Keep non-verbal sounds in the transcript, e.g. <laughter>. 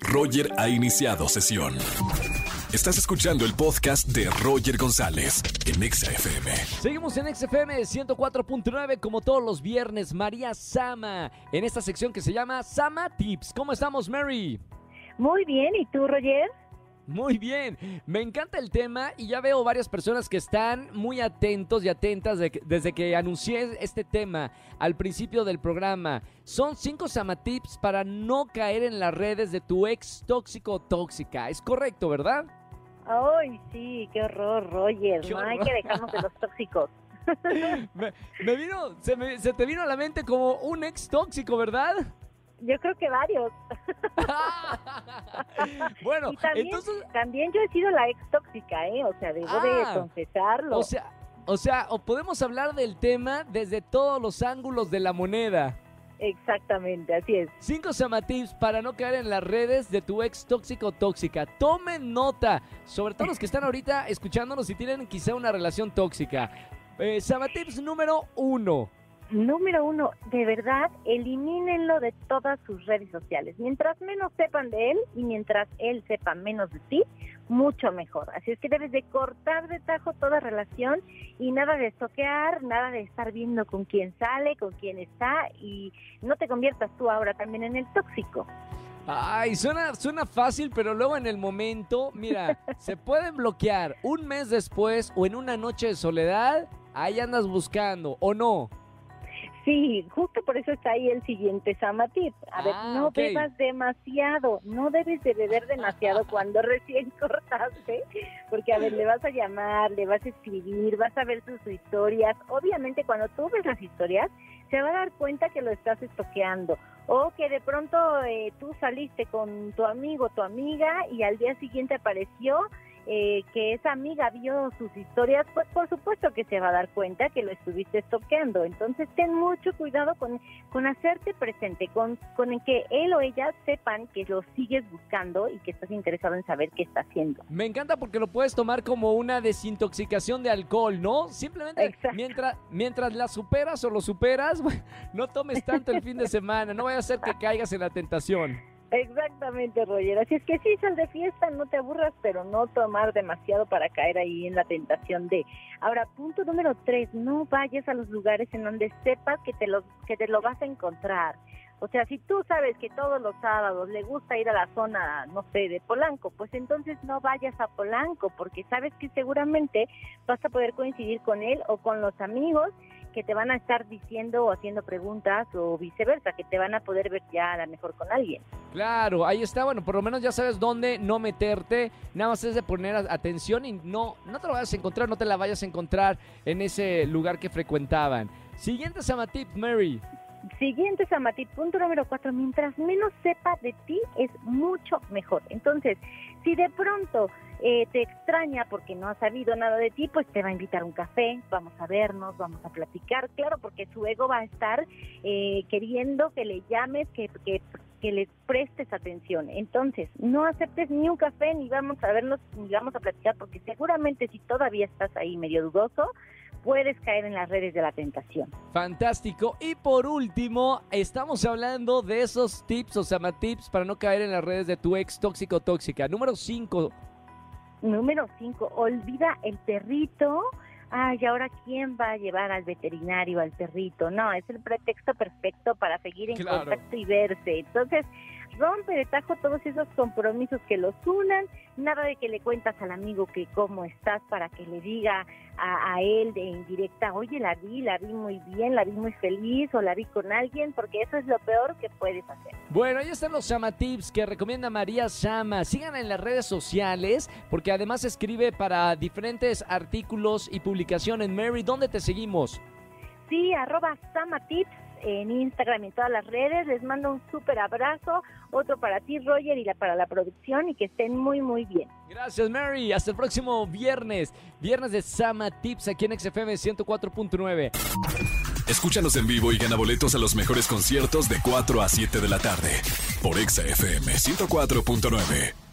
Roger ha iniciado sesión. Estás escuchando el podcast de Roger González en Exa FM. Seguimos en XFM 104.9 como todos los viernes. María Sama en esta sección que se llama Sama Tips. ¿Cómo estamos, Mary? Muy bien, ¿y tú, Roger? Muy bien, me encanta el tema y ya veo varias personas que están muy atentos y atentas de que- desde que anuncié este tema al principio del programa. Son cinco Samatips para no caer en las redes de tu ex tóxico o tóxica. Es correcto, ¿verdad? Ay, sí, qué horror, Roger. Qué no hay que dejarnos de los tóxicos. <laughs> Me, me vino, se, me- se te vino a la mente como un ex tóxico, ¿verdad? Yo creo que varios. <laughs> bueno, y también, entonces, también yo he sido la ex tóxica, ¿eh? O sea, debo Ah. de confesarlo. o sea, o sea, o podemos hablar del tema desde todos los ángulos de la moneda. Exactamente, así es. Cinco Samatips para no caer en las redes de tu ex tóxico o tóxica. Tomen nota, sobre todo los que están ahorita escuchándonos y tienen quizá una relación tóxica. Eh, Samatips número uno. Número uno, de verdad, elimínenlo de todas sus redes sociales. Mientras menos sepan de él y mientras él sepa menos de ti, mucho mejor. Así es que debes de cortar de tajo toda relación y nada de toquear, nada de estar viendo con quién sale, con quién está y no te conviertas tú ahora también en el tóxico. Ay, suena, suena fácil, pero luego en el momento, mira, <laughs> se pueden bloquear un mes después o en una noche de soledad, ahí andas buscando, ¿o no? Sí, justo por eso está ahí el siguiente Samatip. A ver, Ah, no bebas demasiado, no debes de beber demasiado cuando <laughs> recién cortaste, porque a ver, le vas a llamar, le vas a escribir, vas a ver sus historias. Obviamente cuando tú ves las historias, se va a dar cuenta que lo estás estoqueando o que de pronto eh, tú saliste con tu amigo, tu amiga y al día siguiente apareció eh, que esa amiga vio sus historias, pues por supuesto que se va a dar cuenta que lo estuviste estoqueando. Entonces ten mucho cuidado con, con hacerte presente, con, con el que él o ella sepan que lo sigues buscando y que estás interesado en saber qué está haciendo. Me encanta porque lo puedes tomar como una desintoxicación de alcohol, ¿no? Simplemente Exacto. mientras, mientras la superas o lo superas, <laughs> no tomes tanto el fin de semana, no vaya a ser que caigas en la tentación. Exactamente, Roger. Así es que sí, sal de fiesta, no te aburras, pero no tomar demasiado para caer ahí en la tentación de. Ahora, punto número tres, no vayas a los lugares en donde sepas que te, lo, que te lo vas a encontrar. O sea, si tú sabes que todos los sábados le gusta ir a la zona, no sé, de Polanco, pues entonces no vayas a Polanco, porque sabes que seguramente vas a poder coincidir con él o con los amigos que te van a estar diciendo o haciendo preguntas o viceversa, que te van a poder ver ya a lo mejor con alguien. Claro, ahí está, bueno, por lo menos ya sabes dónde no meterte, nada más es de poner atención y no, no te lo vayas a encontrar, no te la vayas a encontrar en ese lugar que frecuentaban. Siguiente Samatip, Mary. Siguiente, Samati, punto número cuatro, mientras menos sepa de ti es mucho mejor. Entonces, si de pronto eh, te extraña porque no ha sabido nada de ti, pues te va a invitar a un café, vamos a vernos, vamos a platicar, claro, porque su ego va a estar eh, queriendo que le llames, que, que, que le prestes atención. Entonces, no aceptes ni un café, ni vamos a vernos, ni vamos a platicar, porque seguramente si todavía estás ahí medio dudoso, puedes caer en las redes de la tentación. Fantástico. Y por último, estamos hablando de esos tips o Samatips para no caer en las redes de tu ex tóxico tóxica. Número 5. Número 5, olvida el perrito. Ay, ahora quién va a llevar al veterinario al perrito? No, es el pretexto perfecto para seguir en Claro. contacto y verse. Entonces, rompe de tajo todos esos compromisos que los unan. Nada de que le cuentas al amigo que cómo estás para que le diga a, a él de indirecta, oye, la vi, la vi muy bien, la vi muy feliz o la vi con alguien, porque eso es lo peor que puedes hacer. Bueno, ahí están los Samatips que recomienda María Sama. Sigan en las redes sociales porque además escribe para diferentes artículos y publicaciones. Mary, ¿dónde te seguimos? Sí, arroba Samatips en Instagram y en todas las redes. Les mando un súper abrazo, otro para ti, Roger, y la, para la producción, y que estén muy, muy bien. Gracias, Mary. Hasta el próximo viernes. Viernes de Sama Tips aquí en XFM 104.9. Escúchanos en vivo y gana boletos a los mejores conciertos de 4 a 7 de la tarde por Exa FM 104.9.